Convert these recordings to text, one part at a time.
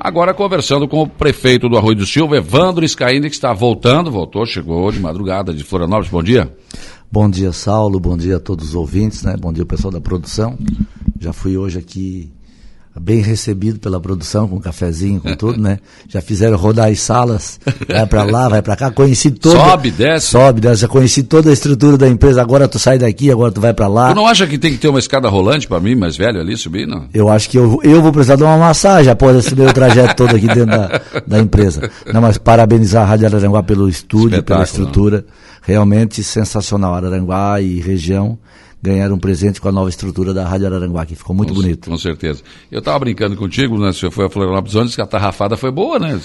Agora conversando com o prefeito do Arroio do Silva, Evandro Scaini, que está voltando, voltou, chegou de madrugada de Florianópolis. Bom dia. Bom dia, Saulo. Bom dia a todos os ouvintes, né? Bom dia, pessoal da produção. Já fui hoje aqui bem recebido pela produção, com cafezinho, com tudo, né? Já fizeram rodar as salas, vai para lá, vai para cá, conheci toda... Sobe, desce. Sobe, desce, já conheci toda a estrutura da empresa, agora tu sai daqui, agora tu vai para lá. Tu não acha que tem que ter uma escada rolante para mim, mais velho, ali, subir, não? Eu acho que eu, eu vou precisar de uma massagem após esse meu trajeto todo aqui dentro da, da empresa. Não, mas parabenizar a Rádio Araranguá pelo estúdio, pela estrutura, realmente sensacional, Araranguá e região ganhar um presente com a nova estrutura da Rádio Araranguá, que ficou muito com, bonito. Com certeza. Eu estava brincando contigo, né? Você foi a Florianópolis antes que a tarrafada foi boa, né?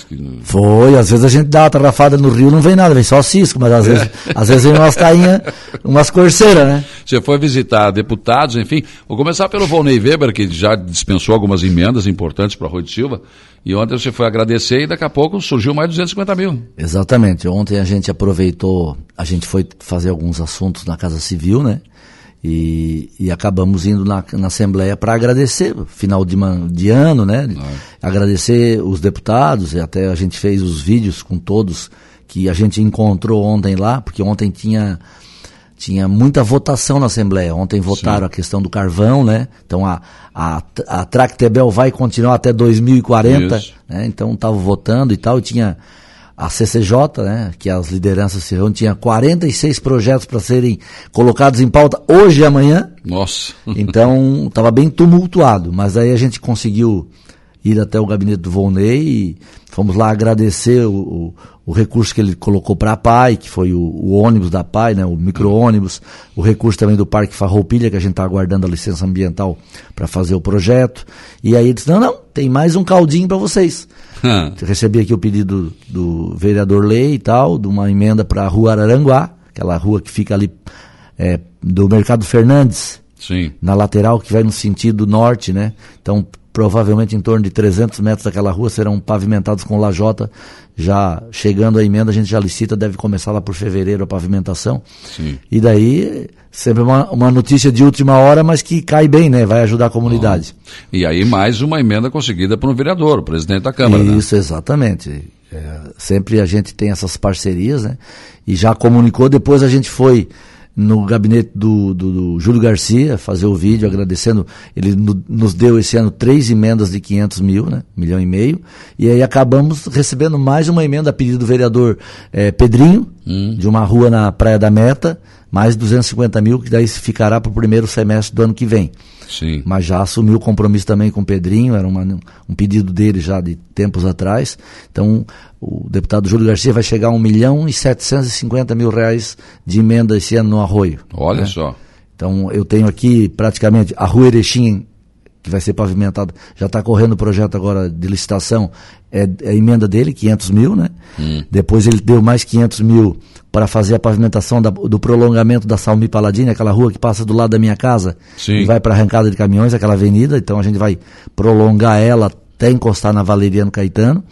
Foi, às vezes a gente dá uma tarrafada no rio, não vem nada, vem só cisco, mas às, é. vezes, às vezes vem umas tainhas, umas corceiras, né? Você foi visitar deputados, enfim. Vou começar pelo Volney Weber, que já dispensou algumas emendas importantes para a Rui de Silva. E ontem você foi agradecer e daqui a pouco surgiu mais de 250 mil. Exatamente. Ontem a gente aproveitou, a gente foi fazer alguns assuntos na Casa Civil, né? E, e acabamos indo na, na Assembleia para agradecer, final de, man, de ano, né? É. Agradecer os deputados, e até a gente fez os vídeos com todos que a gente encontrou ontem lá, porque ontem tinha, tinha muita votação na Assembleia. Ontem votaram Sim. a questão do carvão, né? Então a, a, a Tractebel vai continuar até 2040, né? Então estava votando e tal, e tinha a CCJ, né, que as lideranças se reúnem, tinha 46 projetos para serem colocados em pauta hoje e amanhã. Nossa. Então, estava bem tumultuado, mas aí a gente conseguiu ir até o gabinete do Volney e fomos lá agradecer o, o, o recurso que ele colocou para a PAI, que foi o, o ônibus da PAI, né, o micro-ônibus, o recurso também do Parque Farroupilha, que a gente está aguardando a licença ambiental para fazer o projeto. E aí ele disse, não, não, tem mais um caldinho para vocês. Recebi aqui o pedido do vereador Lei e tal, de uma emenda para a rua Araranguá, aquela rua que fica ali é, do Mercado Fernandes, Sim. na lateral, que vai no sentido norte, né? Então, provavelmente em torno de 300 metros daquela rua serão pavimentados com lajota. Já chegando a emenda, a gente já licita, deve começar lá por fevereiro a pavimentação. Sim. E daí, sempre uma, uma notícia de última hora, mas que cai bem, né? Vai ajudar a comunidade. E aí mais uma emenda conseguida por um vereador, o presidente da Câmara. Né? Isso, né? exatamente. É, sempre a gente tem essas parcerias, né? E já comunicou, depois a gente foi no gabinete do, do, do, Júlio Garcia, fazer o vídeo agradecendo. Ele no, nos deu esse ano três emendas de 500 mil, né? Milhão e meio. E aí acabamos recebendo mais uma emenda a pedido do vereador é, Pedrinho, hum. de uma rua na Praia da Meta, mais 250 mil, que daí ficará para o primeiro semestre do ano que vem. Sim. Mas já assumiu o compromisso também com o Pedrinho, era uma, um pedido dele já de tempos atrás. Então, o deputado Júlio Garcia vai chegar a 1 milhão e 750 mil reais de emenda esse ano no arroio. Olha né? só. Então, eu tenho aqui praticamente a rua Erechim que vai ser pavimentado, já está correndo o projeto agora de licitação, é, é, a emenda dele, 500 mil, né? Hum. Depois ele deu mais 500 mil para fazer a pavimentação da, do prolongamento da Salmi Paladini, aquela rua que passa do lado da minha casa Sim. e vai para a arrancada de caminhões, aquela avenida, então a gente vai prolongar ela até encostar na Valeriano Caetano,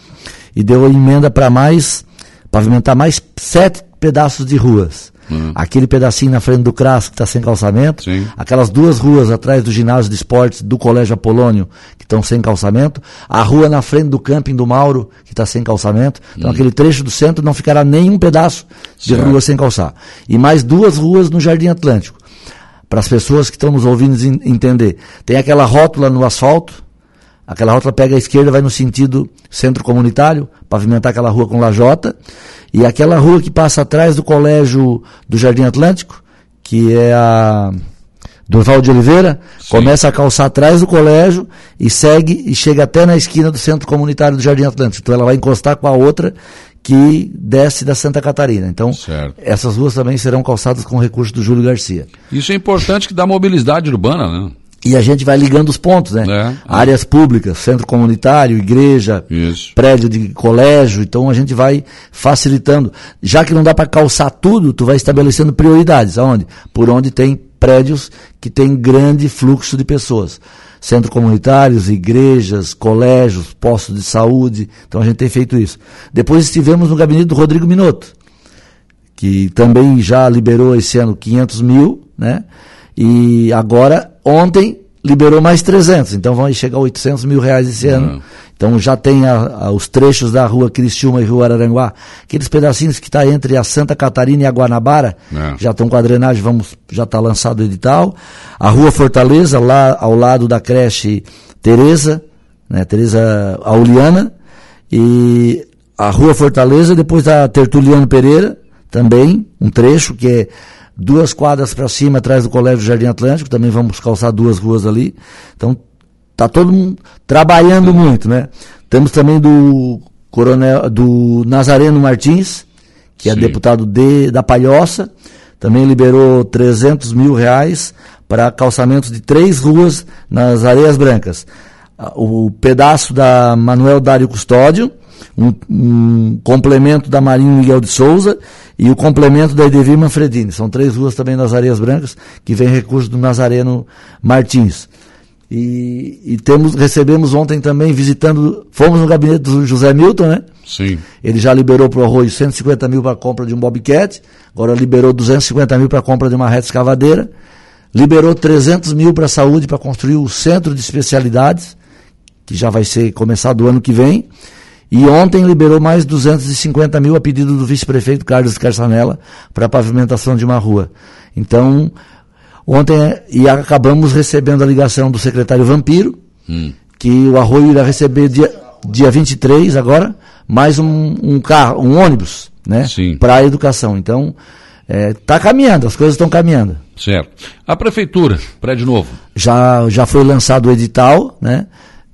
e deu emenda para mais, pavimentar mais sete pedaços de ruas. Uhum. Aquele pedacinho na frente do CRAS que está sem calçamento. Sim. Aquelas duas ruas atrás do ginásio de esportes do Colégio Apolônio que estão sem calçamento. A rua na frente do camping do Mauro que está sem calçamento. Então uhum. aquele trecho do centro não ficará nenhum pedaço de certo. rua sem calçar. E mais duas ruas no Jardim Atlântico. Para as pessoas que estão nos ouvindo entender. Tem aquela rótula no asfalto Aquela rótula pega a esquerda, vai no sentido centro comunitário, pavimentar aquela rua com lajota. E aquela rua que passa atrás do colégio do Jardim Atlântico, que é a Durval de Oliveira, Sim. começa a calçar atrás do colégio e segue e chega até na esquina do centro comunitário do Jardim Atlântico. Então ela vai encostar com a outra que desce da Santa Catarina. Então, certo. essas ruas também serão calçadas com recurso do Júlio Garcia. Isso é importante que dá mobilidade urbana, né? E a gente vai ligando os pontos, né? É, é. Áreas públicas, centro comunitário, igreja, Isso. prédio de colégio, então a gente vai facilitando. Já que não dá para calçar tudo, tu vai estabelecendo prioridades. Aonde? Por onde tem prédios que tem grande fluxo de pessoas. Centros comunitários, igrejas, colégios, postos de saúde. Então a gente tem feito isso. Depois estivemos no gabinete do Rodrigo Minotto, que também já liberou esse ano 500 mil, né? E agora, ontem, liberou mais 300, então vão chegar a 800 mil reais esse uhum. ano. Então já tem a, a, os trechos da rua Criciúma e Rua Araranguá, aqueles pedacinhos que está entre a Santa Catarina e a Guanabara, é. já estão com a drenagem, vamos, já está lançado o edital. A Rua Fortaleza, lá ao lado da creche Tereza, né, Tereza Auliana, e a Rua Fortaleza, depois da Tertuliano Pereira, também, um trecho que é duas quadras para cima, atrás do Colégio Jardim Atlântico, também vamos calçar duas ruas ali. Então, tá todo mundo trabalhando muito, né? Temos também do Coronel, do Nazareno Martins, que é Sim. é deputado de, da Palhoça, também liberou 300 mil reais para calçamentos de três ruas nas Areias Brancas. O pedaço da Manuel Dário Custódio, um, um, complemento da Marinho Miguel de Souza e o complemento da Edevir Manfredini. São três ruas também nas Areias Brancas, que vem recurso do Nazareno Martins. E, e, temos, recebemos ontem também, visitando, fomos no gabinete do José Milton, né? Sim. Ele já liberou para o arroio 150 mil para a compra de um Bobcat, agora liberou 250 mil para a compra de uma reta escavadeira, liberou 300 mil para a saúde para construir o centro de especialidades, que já vai ser começado o ano que vem, e ontem liberou mais 250 mil a pedido do vice-prefeito Carlos Carçanella para pavimentação de uma rua. Então, ontem, e acabamos recebendo a ligação do secretário Vampiro, hum. que o Arroio irá receber dia, dia 23 agora, mais um, um carro, um ônibus, né? Para a educação. Então, está é, caminhando, as coisas estão caminhando. Certo. A prefeitura, prédio novo. Já, já foi lançado o edital, né?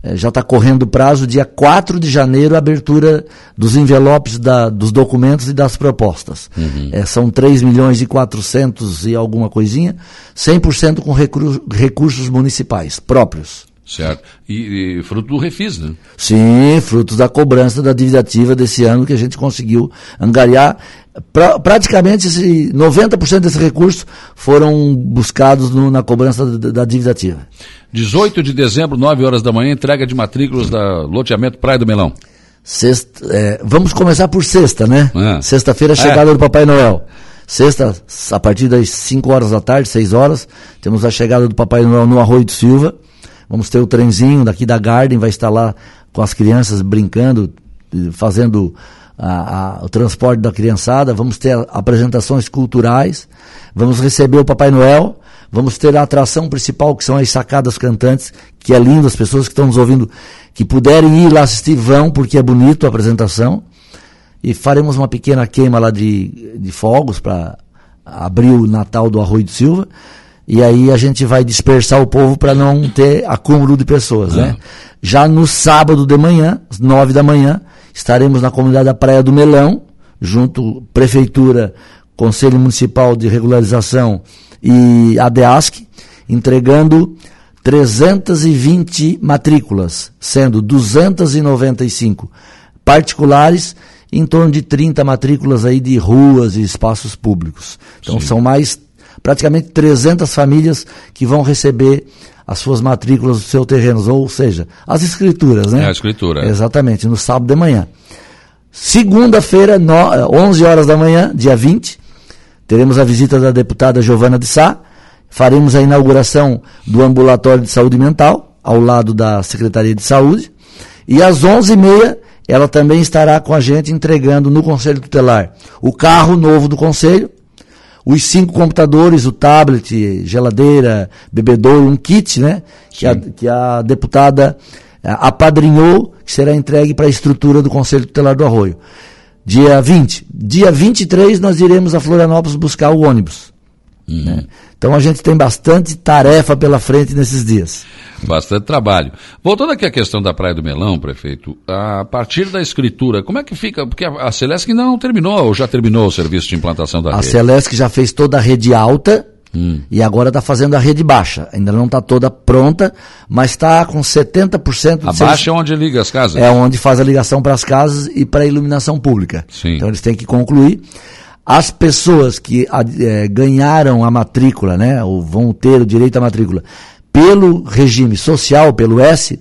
É, já está correndo o prazo, dia 4 de janeiro, a abertura dos envelopes da, dos documentos e das propostas. Uhum. É, são 3 milhões e 400 e alguma coisinha, 100% com recursos, recursos municipais próprios. Certo. E, e, fruto do refis, né? Sim, frutos da cobrança da dívida ativa desse ano que a gente conseguiu angariar. Pra, praticamente esse 90% desses recursos foram buscados no, na cobrança da, da, dívida ativa. 18 de dezembro, 9 horas da manhã, entrega de matrículas da loteamento Praia do Melão. Sexta, é, vamos começar por sexta, né? É. Sexta-feira, chegada é. do Papai Noel. Sexta, a partir das 5 horas da tarde, 6 horas, temos a chegada do Papai Noel no Arroio do Silva. Vamos ter o trenzinho daqui da Garden, vai estar lá com as crianças brincando, fazendo a, a, o transporte da criançada. Vamos ter apresentações culturais. Vamos receber o Papai Noel. Vamos ter a atração principal, que são as sacadas cantantes, que é lindo, as pessoas que estão nos ouvindo, que puderem ir lá assistir, vão, porque é bonito a apresentação. E faremos uma pequena queima lá de, de fogos para abrir o Natal do Arroio do Silva. E aí a gente vai dispersar o povo para não ter acúmulo de pessoas, né? Já no sábado de manhã, às nove da manhã, estaremos na comunidade da Praia do Melão, junto Prefeitura, Conselho Municipal de Regularização e ADEASC, entregando 320 matrículas, sendo 295 particulares em torno de 30 matrículas aí de ruas e espaços públicos. Então Sim. são mais praticamente 300 famílias que vão receber as suas matrículas dos seus terrenos, ou seja, as escrituras, né? É a escritura. Exatamente, no sábado de manhã. Segunda-feira, 11 horas da manhã, dia 20, teremos a visita da deputada Giovana de Sá, faremos a inauguração do ambulatório de saúde mental, ao lado da Secretaria de Saúde, e às 11h30 ela também estará com a gente entregando no Conselho Tutelar o carro novo do Conselho, os cinco computadores, o tablet, geladeira, bebedouro, um kit, né? Que a, que a, deputada eh, apadrinhou, que será entregue para a estrutura do Conselho Tutelar do Arroio. Dia 20. Dia 23 nós iremos a Florianópolis buscar o ônibus. Uhum. Né? Então a gente tem bastante tarefa pela frente nesses dias. Bastante trabalho. Voltando aqui à questão da Praia do Melão, prefeito, a partir da escritura, como é que fica? Porque a, Celesc ainda não terminou, ou já terminou o serviço de implantação da a rede? A Celesc já fez toda a rede alta, Hum. E agora está fazendo a rede baixa. Ainda não está toda pronta, mas está com 70%. A baixa é onde liga as casas? É onde faz a ligação para as casas e para a iluminação pública. Sim. Então eles têm que concluir. As pessoas que é, ganharam a matrícula, né, ou vão ter o direito à matrícula, pelo regime social, pelo S,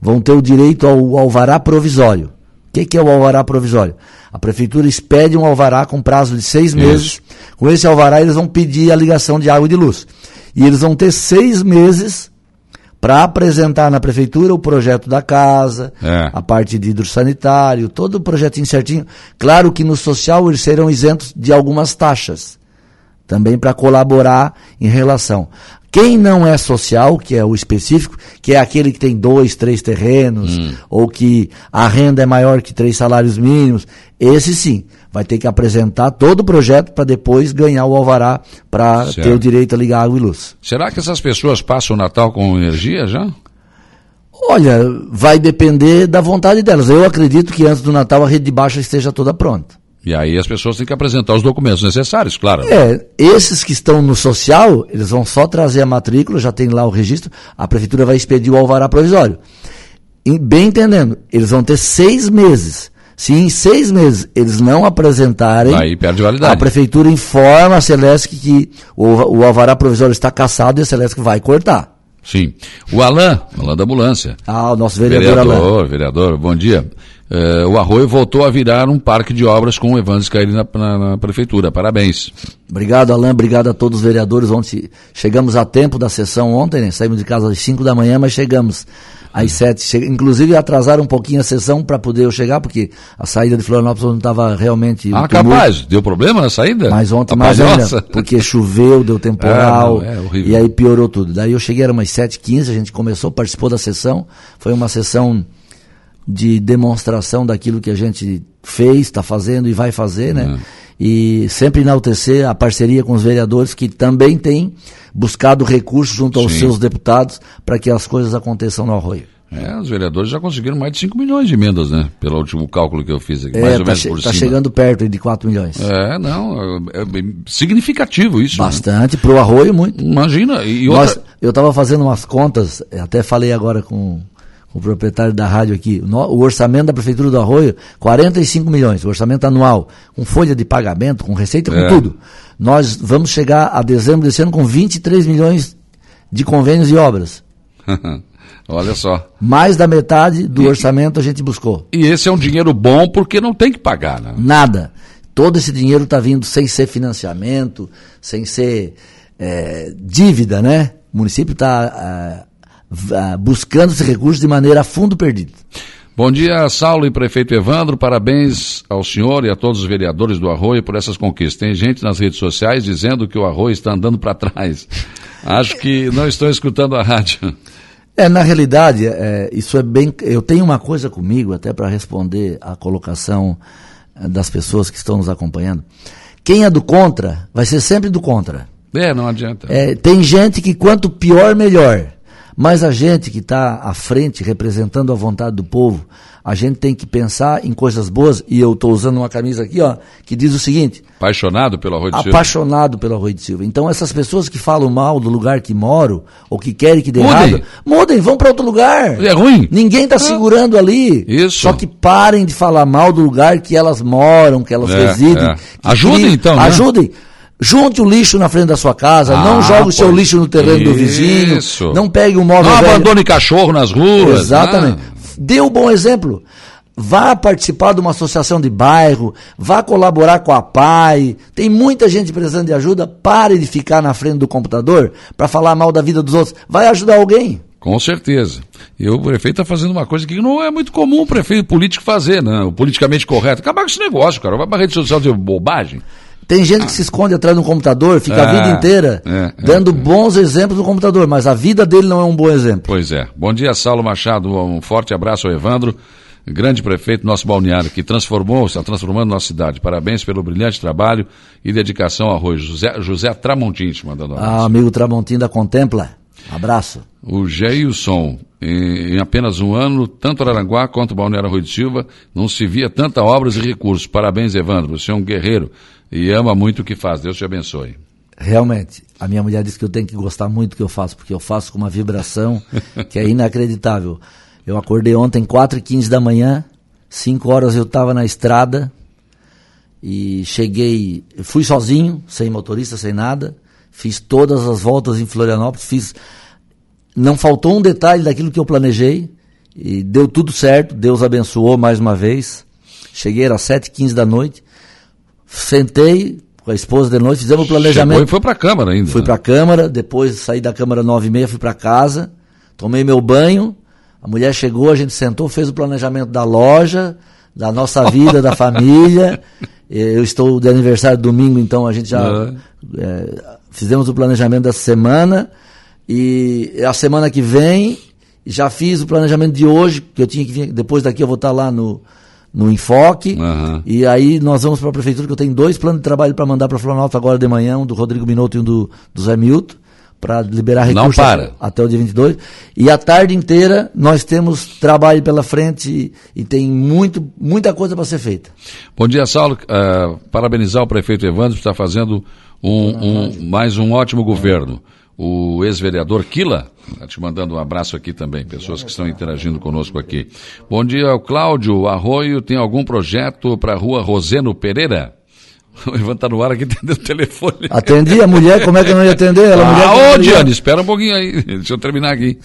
vão ter o direito ao alvará provisório. O que, que, é o alvará provisório? A prefeitura expede um alvará com prazo de seis meses. Isso. Com esse alvará, eles vão pedir a ligação de água e de luz. E eles vão ter seis meses para apresentar na prefeitura o projeto da casa, É. a parte de hidrossanitário, todo o projetinho certinho. Claro que no social eles serão isentos de algumas taxas, também para colaborar em relação. Quem não é social, que é o específico, que é aquele que tem dois, três terrenos, ou que a renda é maior que três salários mínimos, esse sim, vai ter que apresentar todo o projeto para depois ganhar o alvará para ter o direito a ligar água e luz. Será que essas pessoas passam o Natal com energia já? Olha, vai depender da vontade delas. Eu acredito que antes do Natal a rede de baixa esteja toda pronta. E aí as pessoas têm que apresentar os documentos necessários, claro. É, esses que estão no social, eles vão só trazer a matrícula, já tem lá o registro, a prefeitura vai expedir o alvará provisório. E, bem entendendo, eles vão ter seis meses. Se em seis meses eles não apresentarem, Aí perde validade. a prefeitura informa a Celesc que o, o alvará provisório está cassado e a Celesc vai cortar. Sim. O Alain, Alain da ambulância. Ah, o nosso vereador, Alain. Vereador, vereador, bom dia. Eh, o Arroio voltou a virar um parque de obras com o Evandro Scaili na, na, na prefeitura. Parabéns. Obrigado, Alain. Obrigado a todos os vereadores. Ontem chegamos a tempo da sessão ontem, né? Saímos de casa às 5 da manhã, mas chegamos às 7. Che... Inclusive atrasaram um pouquinho a sessão para poder eu chegar, porque a saída de Florianópolis não estava realmente. Ah, capaz. Deu problema na saída? Mas ontem A mais palhoça? ainda, porque choveu, deu temporal, Ah, não, é e aí piorou tudo. Daí eu cheguei, era umas 7h15, a gente começou, participou da sessão, foi uma sessão de demonstração daquilo que a gente fez, está fazendo e vai fazer, né? E sempre enaltecer a parceria com os vereadores que também têm buscado recursos junto aos Sim. seus deputados para que as coisas aconteçam no arroio. É, os vereadores já conseguiram mais de 5 milhões de emendas, né? Pelo último cálculo que eu fiz aqui. mais É, ou tá, menos por tá cima. chegando perto de 4 milhões. É, não, é, é significativo isso. né? Bastante, para o arroio muito. Imagina. E Nós, outra... eu estava fazendo umas contas, até falei agora com o proprietário da rádio aqui. O orçamento da Prefeitura do Arroio, 45 milhões, o orçamento anual, com folha de pagamento, com receita, com É. tudo. Nós vamos chegar a dezembro desse ano com 23 milhões de convênios e obras. Olha só. Mais da metade do orçamento a gente buscou. E esse é um dinheiro bom porque não tem que pagar, né? Nada. Todo esse dinheiro está vindo sem ser financiamento, sem ser eh, dívida, né? O município está buscando esse recurso de maneira a fundo perdido. Bom dia, Saulo e prefeito Evandro. Parabéns ao senhor e a todos os vereadores do Arroio por essas conquistas. Tem gente nas redes sociais dizendo que o Arroio está andando para trás. Acho que não estão escutando a rádio. É, na realidade, é, isso é bem. Eu tenho uma coisa comigo, até para responder à colocação eh, das pessoas que estão nos acompanhando. Quem é do contra, vai ser sempre do contra. É, não adianta. É, tem gente que quanto pior, melhor. Mas a gente que está à frente, representando a vontade do povo, a gente tem que pensar em coisas boas. E eu estou usando uma camisa aqui, ó, que diz o seguinte: Apaixonado pelo Arroio do Silva. apaixonado pelo Arroio de Silva. Então essas pessoas que falam mal do lugar que moro, ou que querem que dê Mudem. errado, mudem, vão para outro lugar. É ruim? Ninguém está segurando ali. Isso. Só que parem de falar mal do lugar que elas moram, que elas É, residem. é. Ajudem, então, né? Ajudem. Junte o lixo na frente da sua casa, Ah, não jogue o seu lixo no terreno do vizinho, Isso. não pegue um móvel Não velho. abandone cachorro nas ruas. Exatamente. Ah, Dê um bom exemplo. Vá participar de uma associação de bairro, vá colaborar com a PAI. Tem muita gente precisando de ajuda. Pare de ficar na frente do computador para falar mal da vida dos outros. Vai ajudar alguém. com certeza. E o prefeito está fazendo uma coisa que não é muito comum o prefeito político fazer, né? O politicamente correto. Acabar com esse negócio, cara. Vai pra rede social de bobagem. Tem gente que se esconde atrás de um computador, fica a É, vida inteira é, é, dando bons exemplos no computador, mas a vida dele não é um bom exemplo. Pois é. Bom dia, Saulo Machado. Um forte abraço ao Evandro, grande prefeito nosso balneário, que transformou, está transformando nossa cidade. Parabéns pelo brilhante trabalho e dedicação ao arroz. José, José Tramontim te mandando um Ah, abraço. amigo Tramontim da Contempla, abraço. O Geilson, em, em apenas um ano, tanto Araranguá quanto Balneário Rui de Silva, não se via tanta obras e recursos. Parabéns, Evandro. Você é um guerreiro e ama muito o que faz. Deus te abençoe. Realmente, a minha mulher disse que eu tenho que gostar muito do que eu faço, porque eu faço com uma vibração que é inacreditável. Eu acordei ontem 4 e 15 da manhã, 5 horas eu estava na estrada e cheguei, fui sozinho, sem motorista, sem nada, fiz todas as voltas em Florianópolis, fiz, não faltou um detalhe daquilo que eu planejei e deu tudo certo, Deus abençoou mais uma vez. Cheguei às 7 e 15 da noite, sentei com a esposa de noite, fizemos o planejamento. Chegou e foi para a Câmara ainda. Fui né? para a Câmara, depois saí da Câmara nove e meia, fui para casa, tomei meu banho, a mulher chegou, a gente sentou, fez o planejamento da loja, da nossa vida, da família. Eu estou de aniversário domingo, então a gente já uhum. é, fizemos o planejamento dessa semana. E a semana que vem já fiz o planejamento de hoje, que eu tinha que vir, depois daqui eu vou estar lá no, no Enfoque. Uhum. E aí nós vamos para a prefeitura, que eu tenho dois planos de trabalho para mandar para Florianópolis agora de manhã, um do Rodrigo Minotto e um do, do Zé Milton, para liberar recursos Não para. até o dia 22. E a tarde inteira nós temos trabalho pela frente e, e tem muito, muita coisa para ser feita. Bom dia, Saulo. Uh, parabenizar o prefeito Evandro por estar fazendo um, um, mais um ótimo governo o ex-vereador Quila, tá te mandando um abraço aqui também, pessoas que estão interagindo conosco aqui. Bom dia, Cláudio Arroio, tem algum projeto para a rua Roseno Pereira? O Ivan tá no ar aqui, atendeu o telefone. Atendi a mulher, como é que eu não ia atender? Ela, ah, ô, Diane, espera um pouquinho aí, deixa eu terminar aqui.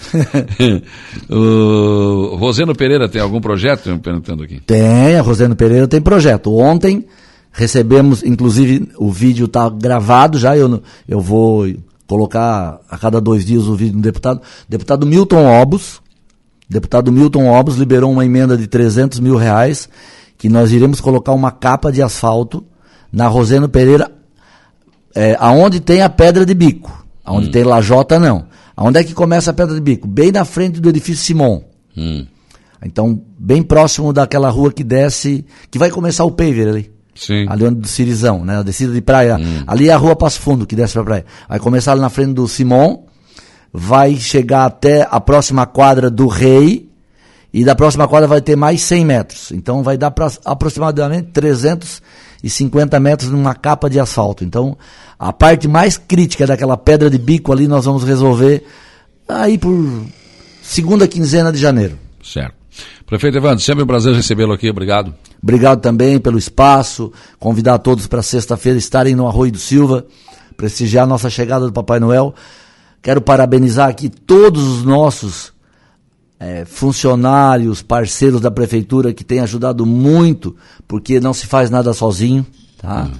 o Roseno Pereira tem algum projeto? Eu perguntando aqui. Tem, a Roseno Pereira tem projeto. Ontem recebemos, inclusive o vídeo está gravado já, eu, eu vou colocar a cada dois dias o vídeo do deputado. Deputado Milton Obos, deputado Milton Obos liberou uma emenda de 300 mil reais que nós iremos colocar uma capa de asfalto na Roseno Pereira, é, aonde tem a pedra de bico, aonde hum. tem lajota não. Aonde é que começa a pedra de bico? Bem na frente do edifício Simon. Hum. Então, bem próximo daquela rua que desce, que vai começar o paver ali. Sim. Ali onde do Cirizão, né? A descida de praia. Hum. Ali é a rua Passo Fundo que desce pra praia. Vai começar ali na frente do Simon, vai chegar até a próxima quadra do Rei, e da próxima quadra vai ter mais 100 metros. Então vai dar pra, aproximadamente 350 metros numa capa de asfalto. Então, a parte mais crítica daquela pedra de bico ali nós vamos resolver aí por segunda quinzena de janeiro. Certo. Prefeito Evandro, sempre um prazer recebê-lo aqui, obrigado. Obrigado também pelo espaço, convidar todos para sexta-feira estarem no Arroio do Silva, prestigiar a nossa chegada do Papai Noel. Quero parabenizar aqui todos os nossos é, funcionários, parceiros da prefeitura que têm ajudado muito, porque não se faz nada sozinho, tá? Uhum.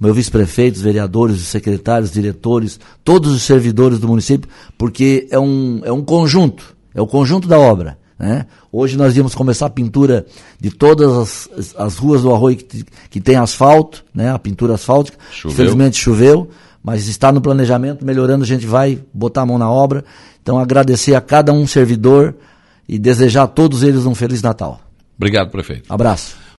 Meu vice-prefeito, vereadores, secretários, diretores, todos os servidores do município, porque é um, é um conjunto, é o conjunto da obra. Né? Hoje nós íamos começar a pintura de todas as, as ruas do Arroio que, que tem asfalto, né? a pintura asfáltica. Choveu. Infelizmente choveu, mas está no planejamento, melhorando, a gente vai botar a mão na obra. Então agradecer a cada um servidor e desejar a todos eles um Feliz Natal. Obrigado, prefeito. Abraço.